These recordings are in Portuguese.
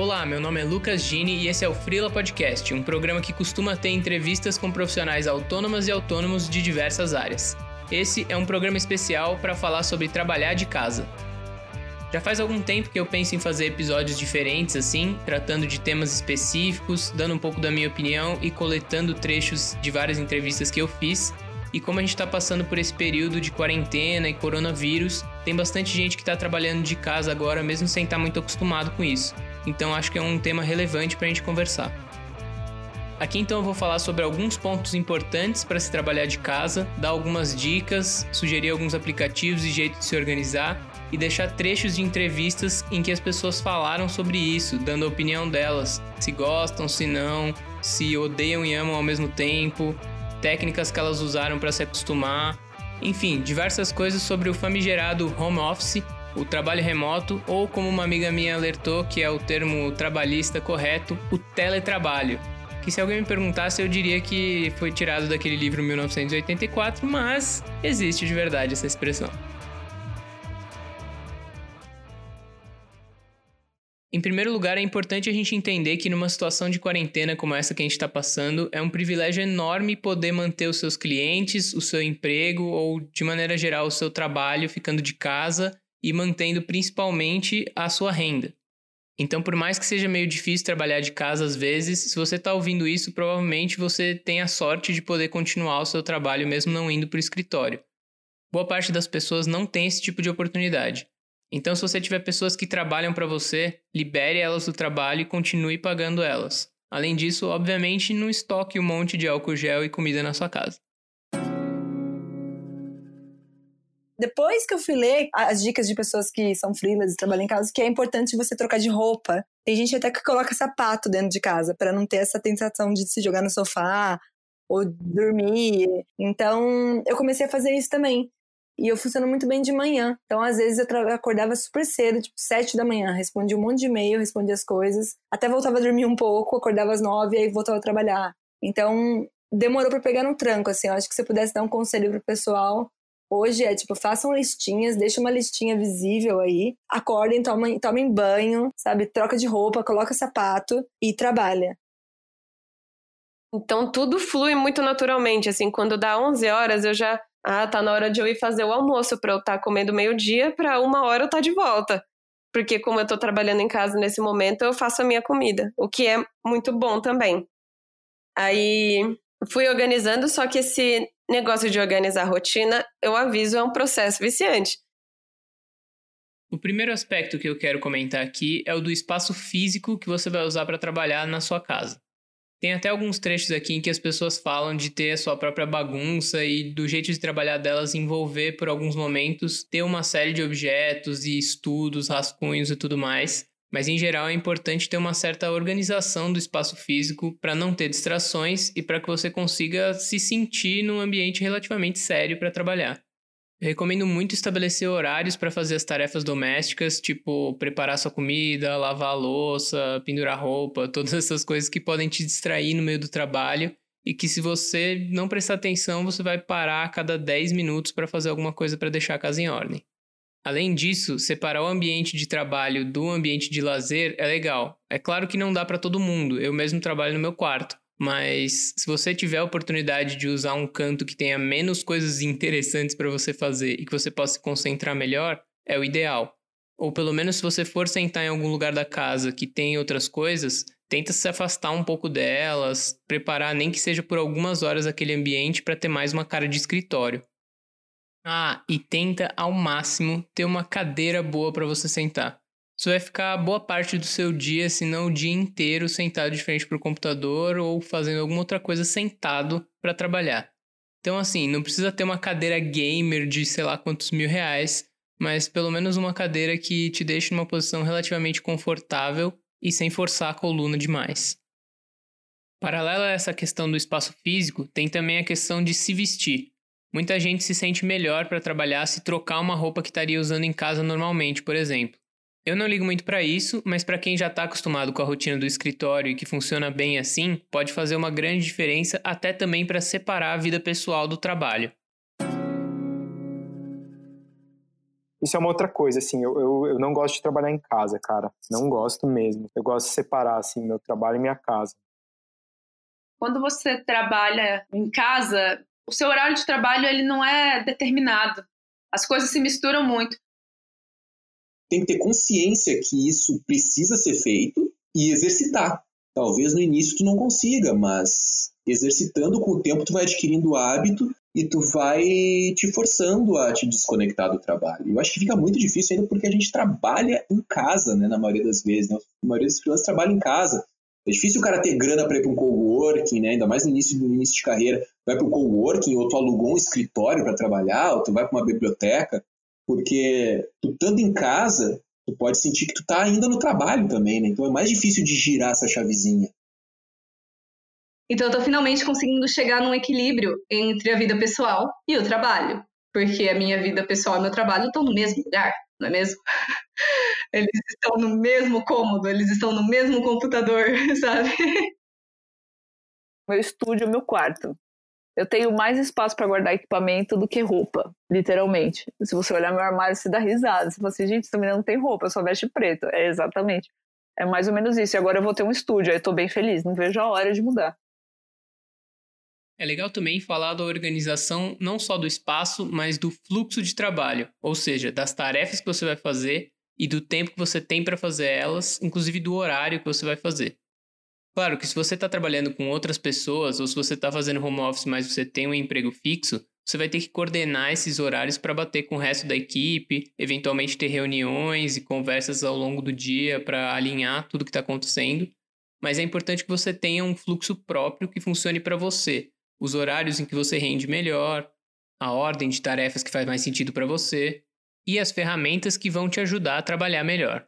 Olá, meu nome é Lucas Gini e esse é o Freela Podcast, um programa que costuma ter entrevistas com profissionais autônomas e autônomos de diversas áreas. Esse é um programa especial para falar sobre trabalhar de casa. Já faz algum tempo que eu penso em fazer episódios diferentes assim, tratando de temas específicos, dando um pouco da minha opinião e coletando trechos de várias entrevistas que eu fiz. E como a gente está passando por esse período de quarentena e coronavírus, tem bastante gente que está trabalhando de casa agora, mesmo sem estar tá muito acostumado com isso. Então acho que é um tema relevante para a gente conversar. Aqui então eu vou falar sobre alguns pontos importantes para se trabalhar de casa, dar algumas dicas, sugerir alguns aplicativos e jeitos de se organizar e deixar trechos de entrevistas em que as pessoas falaram sobre isso, dando a opinião delas, se gostam, se não, se odeiam e amam ao mesmo tempo, técnicas que elas usaram para se acostumar, enfim, diversas coisas sobre o famigerado home office, o trabalho remoto ou como uma amiga minha alertou que é o termo trabalhista correto, o teletrabalho. Que se alguém me perguntasse eu diria que foi tirado daquele livro 1984, mas existe de verdade essa expressão. Em primeiro lugar, é importante a gente entender que numa situação de quarentena como essa que a gente está passando, é um privilégio enorme poder manter os seus clientes, o seu emprego ou, de maneira geral, o seu trabalho ficando de casa e mantendo principalmente a sua renda. Então, por mais que seja meio difícil trabalhar de casa às vezes, se você está ouvindo isso, provavelmente você tem a sorte de poder continuar o seu trabalho mesmo não indo para o escritório. Boa parte das pessoas não tem esse tipo de oportunidade. Então, se você tiver pessoas que trabalham para você, libere elas do trabalho e continue pagando elas. Além disso, obviamente, não estoque um monte de álcool gel e comida na sua casa. Depois que eu fui ler as dicas de pessoas que são freelas e trabalham em casa, que é importante você trocar de roupa. Tem gente até que coloca sapato dentro de casa para não ter essa tentação de se jogar no sofá ou dormir. Então, eu comecei a fazer isso também. E eu funciono muito bem de manhã. Então, às vezes, eu acordava super cedo, tipo, sete da manhã. Respondia um monte de e-mail, respondia as coisas. Até voltava a dormir um pouco, acordava às nove aí voltava a trabalhar. Então, demorou para pegar no tranco, assim. Eu acho que se eu pudesse dar um conselho pro pessoal, hoje é, tipo, façam listinhas, deixa uma listinha visível aí. Acordem, tomem, tomem banho, sabe? Troca de roupa, coloca sapato e trabalha. Então, tudo flui muito naturalmente, assim. Quando dá 11 horas, eu já ah, tá na hora de eu ir fazer o almoço para eu estar tá comendo meio-dia, para uma hora eu estar tá de volta. Porque como eu tô trabalhando em casa nesse momento, eu faço a minha comida, o que é muito bom também. Aí fui organizando, só que esse negócio de organizar rotina, eu aviso, é um processo viciante. O primeiro aspecto que eu quero comentar aqui é o do espaço físico que você vai usar para trabalhar na sua casa. Tem até alguns trechos aqui em que as pessoas falam de ter a sua própria bagunça e do jeito de trabalhar delas envolver por alguns momentos ter uma série de objetos e estudos, rascunhos e tudo mais. Mas em geral é importante ter uma certa organização do espaço físico para não ter distrações e para que você consiga se sentir num ambiente relativamente sério para trabalhar. Eu recomendo muito estabelecer horários para fazer as tarefas domésticas, tipo preparar sua comida, lavar a louça, pendurar roupa, todas essas coisas que podem te distrair no meio do trabalho e que se você não prestar atenção, você vai parar a cada 10 minutos para fazer alguma coisa para deixar a casa em ordem. Além disso, separar o ambiente de trabalho do ambiente de lazer é legal. É claro que não dá para todo mundo, eu mesmo trabalho no meu quarto. Mas se você tiver a oportunidade de usar um canto que tenha menos coisas interessantes para você fazer e que você possa se concentrar melhor, é o ideal. Ou pelo menos se você for sentar em algum lugar da casa que tem outras coisas, tenta se afastar um pouco delas, preparar nem que seja por algumas horas aquele ambiente para ter mais uma cara de escritório. Ah, e tenta ao máximo ter uma cadeira boa para você sentar. Você vai ficar boa parte do seu dia, se não o dia inteiro, sentado de frente para o computador ou fazendo alguma outra coisa sentado para trabalhar. Então, assim, não precisa ter uma cadeira gamer de sei lá quantos mil reais, mas pelo menos uma cadeira que te deixe numa posição relativamente confortável e sem forçar a coluna demais. Paralela a essa questão do espaço físico, tem também a questão de se vestir. Muita gente se sente melhor para trabalhar se trocar uma roupa que estaria usando em casa normalmente, por exemplo. Eu não ligo muito para isso, mas para quem já está acostumado com a rotina do escritório e que funciona bem assim, pode fazer uma grande diferença até também para separar a vida pessoal do trabalho. Isso é uma outra coisa, assim, eu, eu, eu, não gosto de trabalhar em casa, cara. Não gosto mesmo. Eu gosto de separar, assim, meu trabalho e minha casa. Quando você trabalha em casa, o seu horário de trabalho ele não é determinado. As coisas se misturam muito. Tem que ter consciência que isso precisa ser feito e exercitar. Talvez no início tu não consiga, mas exercitando com o tempo tu vai adquirindo o hábito e tu vai te forçando a te desconectar do trabalho. Eu acho que fica muito difícil ainda porque a gente trabalha em casa, né, na maioria das vezes. Né? A maioria dos freelancers trabalham em casa. É difícil o cara ter grana para ir para um coworking, né? ainda mais no início, no início de carreira. Vai para um coworking, ou tu alugou um escritório para trabalhar, ou tu vai para uma biblioteca, porque tu estando em casa, tu pode sentir que tu tá ainda no trabalho também, né? Então é mais difícil de girar essa chavezinha. Então eu tô finalmente conseguindo chegar num equilíbrio entre a vida pessoal e o trabalho. Porque a minha vida pessoal e meu trabalho estão no mesmo lugar, não é mesmo? Eles estão no mesmo cômodo, eles estão no mesmo computador, sabe? Meu estúdio, meu quarto. Eu tenho mais espaço para guardar equipamento do que roupa, literalmente. Se você olhar meu armário, você dá risada. Você fala assim, gente, menina não tem roupa, só veste preto. É exatamente. É mais ou menos isso. E agora eu vou ter um estúdio, aí eu tô bem feliz, não vejo a hora de mudar. É legal também falar da organização não só do espaço, mas do fluxo de trabalho, ou seja, das tarefas que você vai fazer e do tempo que você tem para fazer elas, inclusive do horário que você vai fazer. Claro que se você está trabalhando com outras pessoas ou se você está fazendo home office, mas você tem um emprego fixo, você vai ter que coordenar esses horários para bater com o resto da equipe, eventualmente ter reuniões e conversas ao longo do dia para alinhar tudo que está acontecendo. Mas é importante que você tenha um fluxo próprio que funcione para você, os horários em que você rende melhor, a ordem de tarefas que faz mais sentido para você e as ferramentas que vão te ajudar a trabalhar melhor.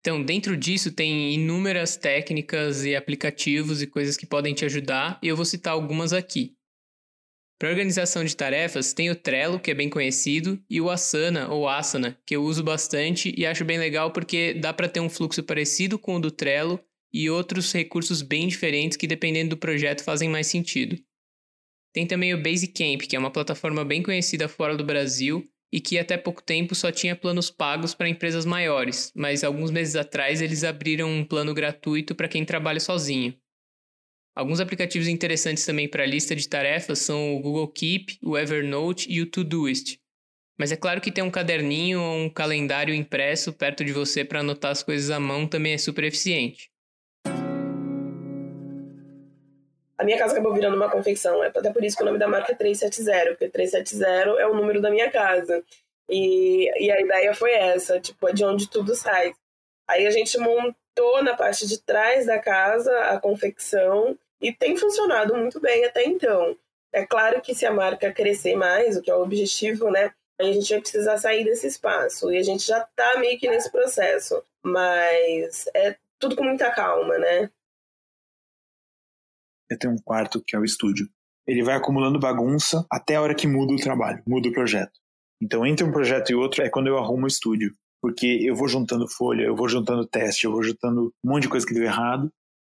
Então, dentro disso tem inúmeras técnicas e aplicativos e coisas que podem te ajudar, e eu vou citar algumas aqui. Para organização de tarefas, tem o Trello, que é bem conhecido, e o Asana ou Asana, que eu uso bastante e acho bem legal porque dá para ter um fluxo parecido com o do Trello e outros recursos bem diferentes que, dependendo do projeto, fazem mais sentido. Tem também o Basecamp, que é uma plataforma bem conhecida fora do Brasil e que até pouco tempo só tinha planos pagos para empresas maiores, mas alguns meses atrás eles abriram um plano gratuito para quem trabalha sozinho. Alguns aplicativos interessantes também para a lista de tarefas são o Google Keep, o Evernote e o Todoist. Mas é claro que ter um caderninho ou um calendário impresso perto de você para anotar as coisas à mão também é super eficiente. A minha casa acabou virando uma confecção, é até por isso que o nome da marca é 370, porque 370 é o número da minha casa. E, e a ideia foi essa, tipo, é de onde tudo sai. Aí a gente montou na parte de trás da casa a confecção e tem funcionado muito bem até então. É claro que se a marca crescer mais, o que é o objetivo, né? A gente vai precisar sair desse espaço. E a gente já tá meio que nesse processo. Mas é tudo com muita calma, né? Eu tenho um quarto que é o estúdio. Ele vai acumulando bagunça até a hora que muda o trabalho, muda o projeto. Então, entre um projeto e outro é quando eu arrumo o estúdio. Porque eu vou juntando folha, eu vou juntando teste, eu vou juntando um monte de coisa que deu errado.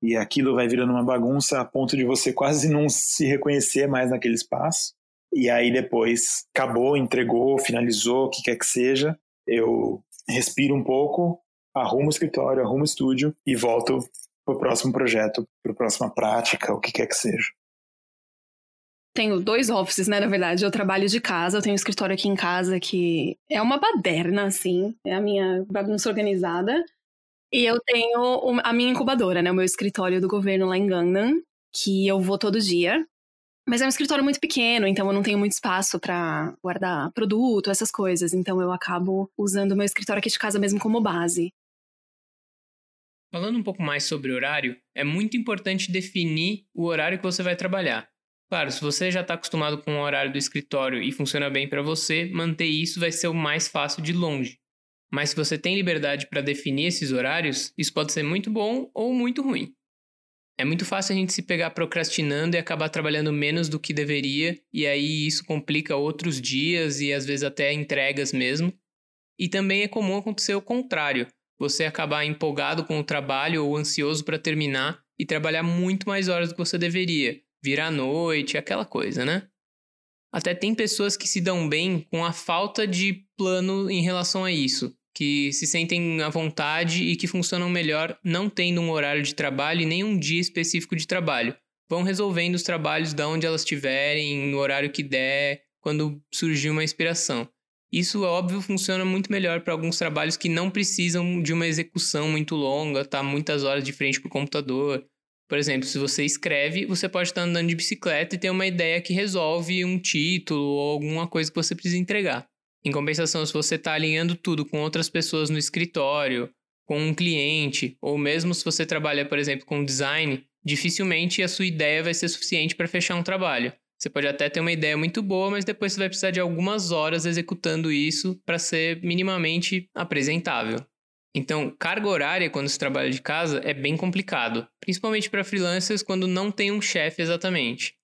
E aquilo vai virando uma bagunça a ponto de você quase não se reconhecer mais naquele espaço. E aí depois acabou, entregou, finalizou, o que quer que seja. Eu respiro um pouco, arrumo o escritório, arrumo o estúdio e volto para o próximo projeto, para a próxima prática, o que quer que seja. Tenho dois offices, né? Na verdade, eu trabalho de casa, eu tenho um escritório aqui em casa que é uma baderna, assim, é a minha bagunça organizada. E eu tenho a minha incubadora, né? O meu escritório do governo lá em Gangnam, que eu vou todo dia. Mas é um escritório muito pequeno, então eu não tenho muito espaço para guardar produto, essas coisas. Então eu acabo usando o meu escritório aqui de casa mesmo como base. Falando um pouco mais sobre horário, é muito importante definir o horário que você vai trabalhar. Claro, se você já está acostumado com o horário do escritório e funciona bem para você, manter isso vai ser o mais fácil de longe. Mas se você tem liberdade para definir esses horários, isso pode ser muito bom ou muito ruim. É muito fácil a gente se pegar procrastinando e acabar trabalhando menos do que deveria, e aí isso complica outros dias e às vezes até entregas mesmo. E também é comum acontecer o contrário você acabar empolgado com o trabalho ou ansioso para terminar e trabalhar muito mais horas do que você deveria, virar à noite, aquela coisa, né? Até tem pessoas que se dão bem com a falta de plano em relação a isso, que se sentem à vontade e que funcionam melhor não tendo um horário de trabalho e nem um dia específico de trabalho. Vão resolvendo os trabalhos da onde elas estiverem, no horário que der, quando surgir uma inspiração. Isso, óbvio, funciona muito melhor para alguns trabalhos que não precisam de uma execução muito longa, tá muitas horas de frente para o computador. Por exemplo, se você escreve, você pode estar andando de bicicleta e ter uma ideia que resolve um título ou alguma coisa que você precisa entregar. Em compensação, se você está alinhando tudo com outras pessoas no escritório, com um cliente, ou mesmo se você trabalha, por exemplo, com design, dificilmente a sua ideia vai ser suficiente para fechar um trabalho. Você pode até ter uma ideia muito boa, mas depois você vai precisar de algumas horas executando isso para ser minimamente apresentável. Então, carga horária quando se trabalha de casa é bem complicado, principalmente para freelancers quando não tem um chefe exatamente.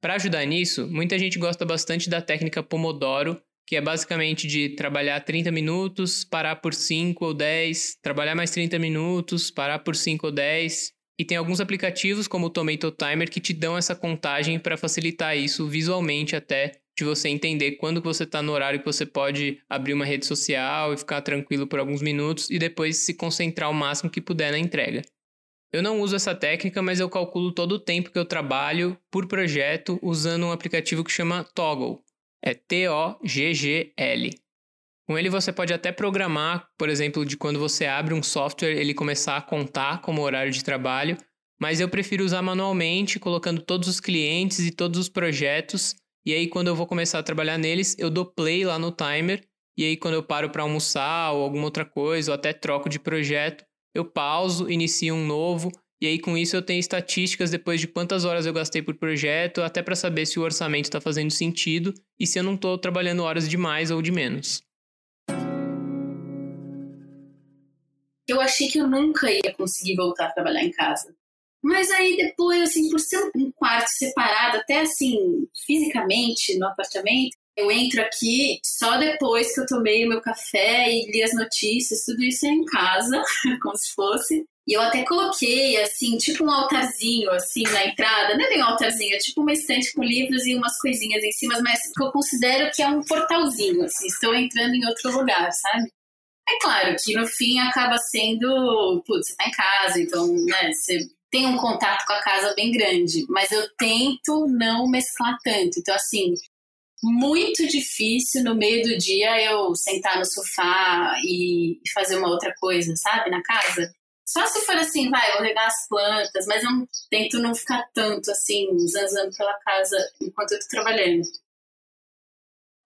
Para ajudar nisso, muita gente gosta bastante da técnica Pomodoro, que é basicamente de trabalhar 30 minutos, parar por 5 ou 10, trabalhar mais 30 minutos, parar por 5 ou 10. E tem alguns aplicativos como o Tomato Timer que te dão essa contagem para facilitar isso visualmente até de você entender quando você está no horário que você pode abrir uma rede social e ficar tranquilo por alguns minutos e depois se concentrar o máximo que puder na entrega. Eu não uso essa técnica, mas eu calculo todo o tempo que eu trabalho por projeto usando um aplicativo que chama Toggle. É T-O-G-G-L. Com ele você pode até programar, por exemplo, de quando você abre um software, ele começar a contar como horário de trabalho, mas eu prefiro usar manualmente, colocando todos os clientes e todos os projetos e aí, quando eu vou começar a trabalhar neles, eu dou play lá no timer. E aí, quando eu paro para almoçar ou alguma outra coisa, ou até troco de projeto, eu pauso, inicio um novo. E aí, com isso, eu tenho estatísticas depois de quantas horas eu gastei por projeto, até para saber se o orçamento está fazendo sentido e se eu não estou trabalhando horas de mais ou de menos. Eu achei que eu nunca ia conseguir voltar a trabalhar em casa. Mas aí depois, assim, por ser um quarto separado, até assim, fisicamente no apartamento, eu entro aqui só depois que eu tomei o meu café e li as notícias, tudo isso é em casa, como se fosse. E eu até coloquei, assim, tipo um altarzinho, assim, na entrada. Não é bem um altarzinho, é tipo uma estante com livros e umas coisinhas em cima, mas que eu considero que é um portalzinho, assim. Estou entrando em outro lugar, sabe? É claro que no fim acaba sendo, putz, você tá em casa, então, né, você tem um contato com a casa bem grande, mas eu tento não mesclar tanto. Então, assim, muito difícil no meio do dia eu sentar no sofá e fazer uma outra coisa, sabe, na casa. Só se for assim, vai, vou regar as plantas, mas eu tento não ficar tanto assim, zanzando pela casa enquanto eu tô trabalhando.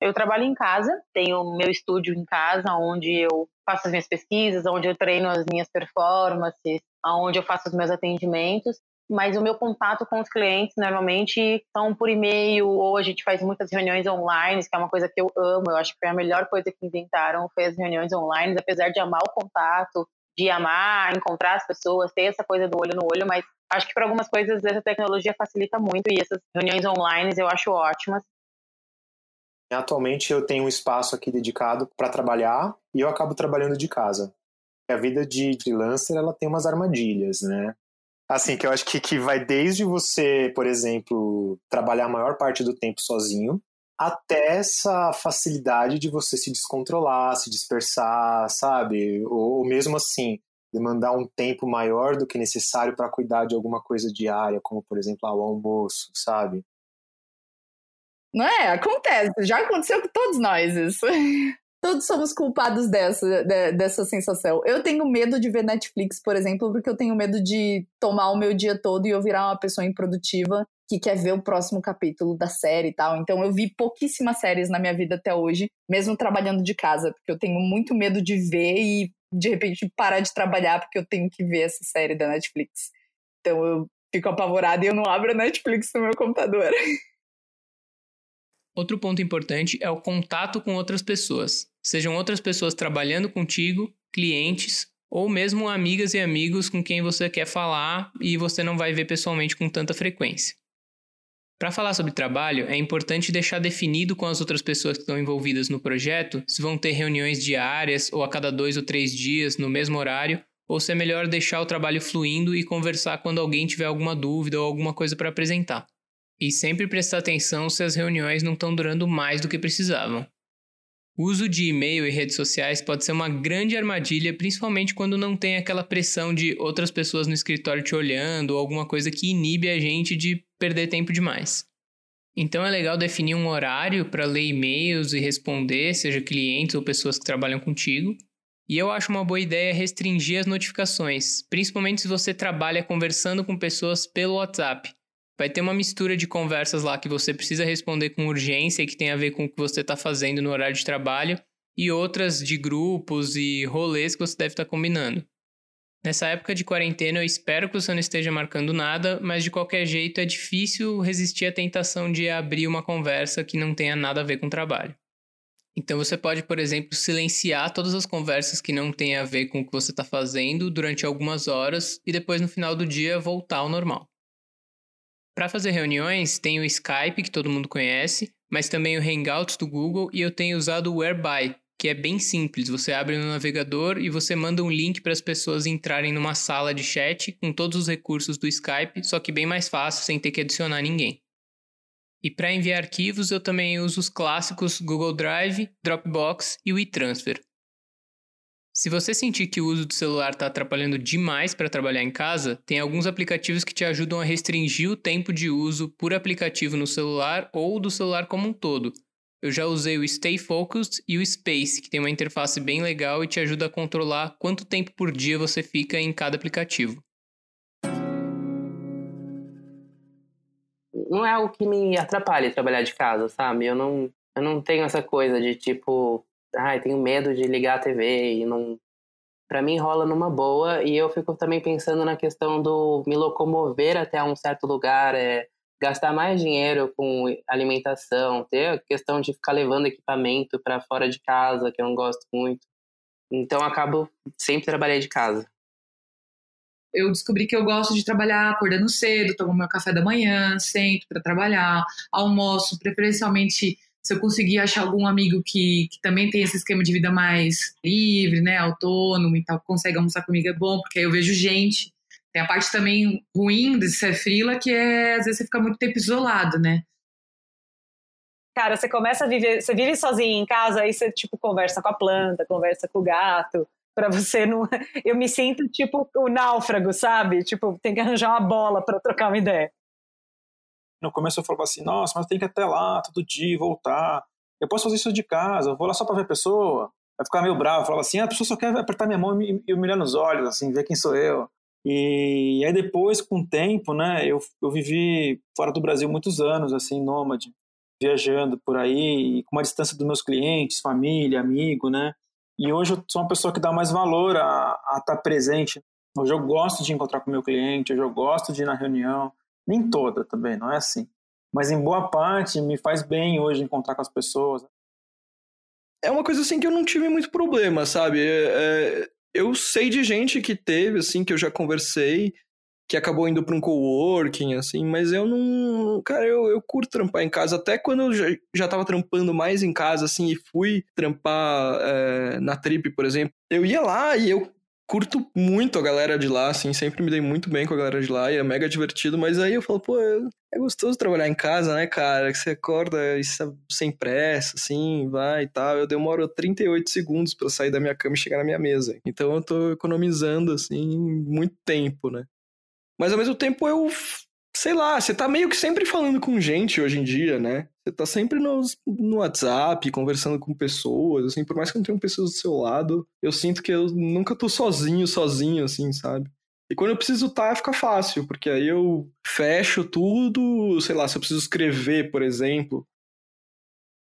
Eu trabalho em casa, tenho meu estúdio em casa, onde eu faço as minhas pesquisas, onde eu treino as minhas performances, onde eu faço os meus atendimentos. Mas o meu contato com os clientes normalmente são por e-mail ou a gente faz muitas reuniões online, que é uma coisa que eu amo. Eu acho que foi a melhor coisa que inventaram foi as reuniões online, apesar de amar o contato, de amar encontrar as pessoas, ter essa coisa do olho no olho, mas acho que para algumas coisas essa tecnologia facilita muito e essas reuniões online eu acho ótimas. Atualmente eu tenho um espaço aqui dedicado para trabalhar e eu acabo trabalhando de casa. A vida de freelancer ela tem umas armadilhas, né? Assim, que eu acho que, que vai desde você, por exemplo, trabalhar a maior parte do tempo sozinho, até essa facilidade de você se descontrolar, se dispersar, sabe? Ou, ou mesmo assim, demandar um tempo maior do que necessário para cuidar de alguma coisa diária, como por exemplo o almoço, sabe? Não é? Acontece. Já aconteceu com todos nós isso. Todos somos culpados dessa, de, dessa sensação. Eu tenho medo de ver Netflix, por exemplo, porque eu tenho medo de tomar o meu dia todo e eu virar uma pessoa improdutiva que quer ver o próximo capítulo da série e tal. Então eu vi pouquíssimas séries na minha vida até hoje, mesmo trabalhando de casa, porque eu tenho muito medo de ver e de repente parar de trabalhar porque eu tenho que ver essa série da Netflix. Então eu fico apavorada e eu não abro a Netflix no meu computador. Outro ponto importante é o contato com outras pessoas, sejam outras pessoas trabalhando contigo, clientes ou mesmo amigas e amigos com quem você quer falar e você não vai ver pessoalmente com tanta frequência. Para falar sobre trabalho, é importante deixar definido com as outras pessoas que estão envolvidas no projeto se vão ter reuniões diárias ou a cada dois ou três dias no mesmo horário, ou se é melhor deixar o trabalho fluindo e conversar quando alguém tiver alguma dúvida ou alguma coisa para apresentar. E sempre prestar atenção se as reuniões não estão durando mais do que precisavam. O uso de e-mail e redes sociais pode ser uma grande armadilha, principalmente quando não tem aquela pressão de outras pessoas no escritório te olhando ou alguma coisa que inibe a gente de perder tempo demais. Então é legal definir um horário para ler e-mails e responder, seja clientes ou pessoas que trabalham contigo. E eu acho uma boa ideia restringir as notificações, principalmente se você trabalha conversando com pessoas pelo WhatsApp. Vai ter uma mistura de conversas lá que você precisa responder com urgência e que tem a ver com o que você está fazendo no horário de trabalho, e outras de grupos e rolês que você deve estar tá combinando. Nessa época de quarentena, eu espero que você não esteja marcando nada, mas de qualquer jeito é difícil resistir à tentação de abrir uma conversa que não tenha nada a ver com o trabalho. Então você pode, por exemplo, silenciar todas as conversas que não têm a ver com o que você está fazendo durante algumas horas e depois no final do dia voltar ao normal. Para fazer reuniões, tem o Skype, que todo mundo conhece, mas também o Hangouts do Google e eu tenho usado o Whereby, que é bem simples. Você abre no navegador e você manda um link para as pessoas entrarem numa sala de chat com todos os recursos do Skype, só que bem mais fácil, sem ter que adicionar ninguém. E para enviar arquivos, eu também uso os clássicos Google Drive, Dropbox e o eTransfer. Se você sentir que o uso do celular está atrapalhando demais para trabalhar em casa, tem alguns aplicativos que te ajudam a restringir o tempo de uso por aplicativo no celular ou do celular como um todo, eu já usei o Stay Focused e o Space, que tem uma interface bem legal e te ajuda a controlar quanto tempo por dia você fica em cada aplicativo. Não é algo que me atrapalhe trabalhar de casa, sabe? Eu não, eu não tenho essa coisa de tipo, ai, tenho medo de ligar a TV e não. Pra mim rola numa boa e eu fico também pensando na questão do me locomover até um certo lugar, é, gastar mais dinheiro com alimentação, ter a questão de ficar levando equipamento para fora de casa, que eu não gosto muito. Então acabo sempre trabalhando de casa. Eu descobri que eu gosto de trabalhar acordando cedo, tomo meu café da manhã, sento para trabalhar, almoço, preferencialmente se eu conseguir achar algum amigo que, que também tem esse esquema de vida mais livre, né, autônomo e tal, consegue almoçar comigo é bom, porque aí eu vejo gente tem a parte também ruim de ser frila, que é às vezes você fica muito tempo isolado, né? Cara, você começa a viver, você vive sozinho em casa, aí você tipo conversa com a planta, conversa com o gato, para você não. Eu me sinto tipo o náufrago, sabe? Tipo, tem que arranjar uma bola para trocar uma ideia. No começo eu falava assim, nossa, mas tem que ir até lá todo dia voltar. Eu posso fazer isso de casa, eu vou lá só para ver a pessoa. Vai ficar meio bravo, falava assim, ah, a pessoa só quer apertar minha mão e me olhar nos olhos, assim, ver quem sou eu. E aí depois, com o tempo, né, eu, eu vivi fora do Brasil muitos anos, assim, nômade, viajando por aí, com uma distância dos meus clientes, família, amigo, né? E hoje eu sou uma pessoa que dá mais valor a, estar presente. Hoje eu gosto de encontrar com meu cliente, hoje eu gosto de ir na reunião, nem toda também, não é assim. Mas em boa parte me faz bem hoje encontrar com as pessoas. É uma coisa assim que eu não tive muito problema, sabe? É, é eu sei de gente que teve, assim, que eu já conversei, que acabou indo para um coworking, assim, mas eu não. Cara, eu, eu curto trampar em casa. Até quando eu já, já tava trampando mais em casa, assim, e fui trampar é, na Trip, por exemplo, eu ia lá e eu curto muito a galera de lá, assim, sempre me dei muito bem com a galera de lá e é mega divertido, mas aí eu falo, pô, é gostoso trabalhar em casa, né, cara? Que você acorda sem pressa, assim, vai e tal. Eu demoro 38 segundos para sair da minha cama e chegar na minha mesa. Então eu tô economizando, assim, muito tempo, né? Mas ao mesmo tempo eu sei lá, você tá meio que sempre falando com gente hoje em dia, né? Você tá sempre no, no WhatsApp, conversando com pessoas, assim, por mais que não tenham pessoas do seu lado, eu sinto que eu nunca tô sozinho, sozinho, assim, sabe? E quando eu preciso estar, tá, fica fácil, porque aí eu fecho tudo, sei lá, se eu preciso escrever, por exemplo.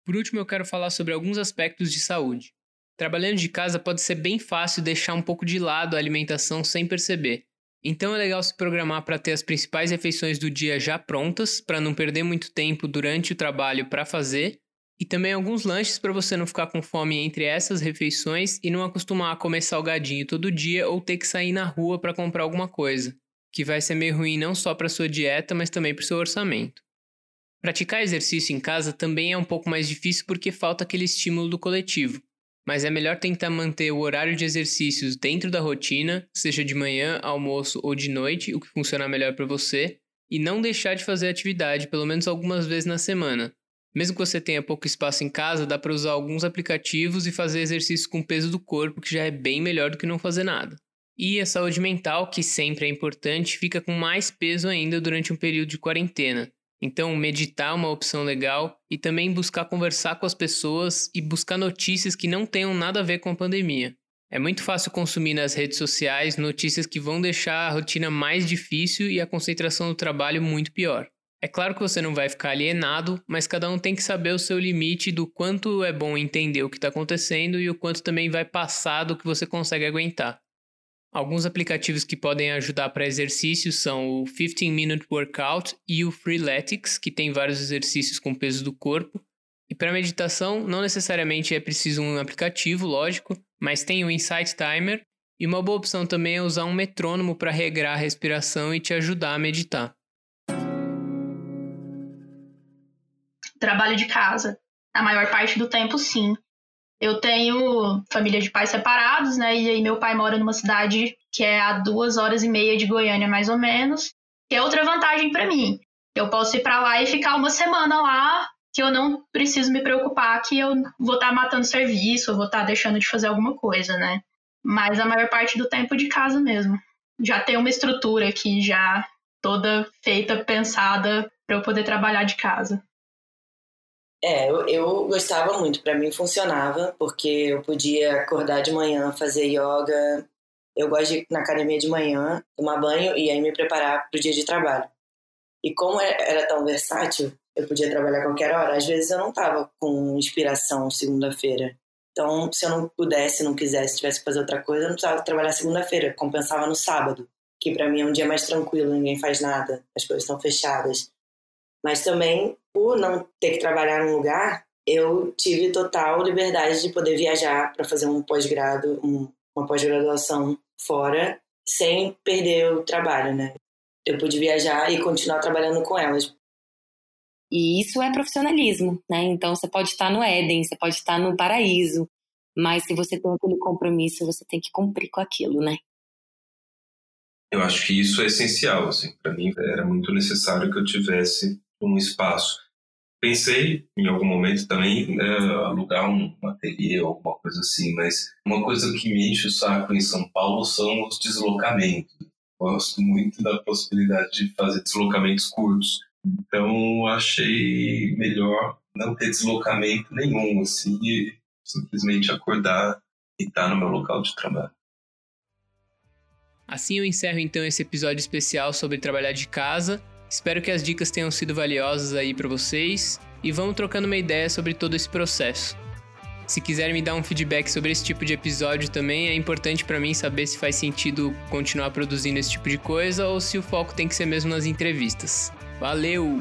Por último, eu quero falar sobre alguns aspectos de saúde. Trabalhando de casa pode ser bem fácil deixar um pouco de lado a alimentação sem perceber. Então é legal se programar para ter as principais refeições do dia já prontas, para não perder muito tempo durante o trabalho para fazer, e também alguns lanches para você não ficar com fome entre essas refeições e não acostumar a comer salgadinho todo dia ou ter que sair na rua para comprar alguma coisa, que vai ser meio ruim não só para sua dieta, mas também para o seu orçamento. Praticar exercício em casa também é um pouco mais difícil porque falta aquele estímulo do coletivo mas é melhor tentar manter o horário de exercícios dentro da rotina, seja de manhã, almoço ou de noite, o que funciona melhor para você, e não deixar de fazer atividade pelo menos algumas vezes na semana. Mesmo que você tenha pouco espaço em casa, dá para usar alguns aplicativos e fazer exercícios com peso do corpo, que já é bem melhor do que não fazer nada. E a saúde mental, que sempre é importante, fica com mais peso ainda durante um período de quarentena. Então, meditar é uma opção legal e também buscar conversar com as pessoas e buscar notícias que não tenham nada a ver com a pandemia. É muito fácil consumir nas redes sociais notícias que vão deixar a rotina mais difícil e a concentração do trabalho muito pior. É claro que você não vai ficar alienado, mas cada um tem que saber o seu limite do quanto é bom entender o que está acontecendo e o quanto também vai passar do que você consegue aguentar. Alguns aplicativos que podem ajudar para exercícios são o 15 Minute Workout e o Freeletics, que tem vários exercícios com peso do corpo. E para meditação, não necessariamente é preciso um aplicativo, lógico, mas tem o Insight Timer. E uma boa opção também é usar um metrônomo para regrar a respiração e te ajudar a meditar. Trabalho de casa. A maior parte do tempo, sim. Eu tenho família de pais separados, né? E aí meu pai mora numa cidade que é a duas horas e meia de Goiânia, mais ou menos. Que é outra vantagem para mim. Eu posso ir para lá e ficar uma semana lá, que eu não preciso me preocupar que eu vou estar tá matando serviço, ou vou estar tá deixando de fazer alguma coisa, né? Mas a maior parte do tempo de casa mesmo. Já tem uma estrutura aqui já toda feita, pensada para eu poder trabalhar de casa. É, eu, eu gostava muito, para mim funcionava, porque eu podia acordar de manhã, fazer yoga. Eu gosto de ir na academia de manhã, tomar banho e aí me preparar para o dia de trabalho. E como é, era tão versátil, eu podia trabalhar qualquer hora. Às vezes eu não estava com inspiração segunda-feira. Então, se eu não pudesse, não quisesse, tivesse que fazer outra coisa, eu não precisava trabalhar segunda-feira, compensava no sábado, que para mim é um dia mais tranquilo, ninguém faz nada, as coisas estão fechadas. Mas também, por não ter que trabalhar num lugar, eu tive total liberdade de poder viajar para fazer um pós-grado, um, uma pós-graduação fora, sem perder o trabalho, né? Eu pude viajar e continuar trabalhando com elas. E isso é profissionalismo, né? Então você pode estar no Éden, você pode estar no paraíso, mas se você tem aquele compromisso, você tem que cumprir com aquilo, né? Eu acho que isso é essencial, assim. Para mim era muito necessário que eu tivesse um espaço. Pensei em algum momento também né, alugar um ateliê ou alguma coisa assim, mas uma coisa que me enche o saco em São Paulo são os deslocamentos. Gosto muito da possibilidade de fazer deslocamentos curtos. Então achei melhor não ter deslocamento nenhum, assim, e simplesmente acordar e estar no meu local de trabalho. Assim eu encerro então esse episódio especial sobre trabalhar de casa Espero que as dicas tenham sido valiosas aí para vocês e vamos trocando uma ideia sobre todo esse processo. Se quiserem me dar um feedback sobre esse tipo de episódio também, é importante para mim saber se faz sentido continuar produzindo esse tipo de coisa ou se o foco tem que ser mesmo nas entrevistas. Valeu!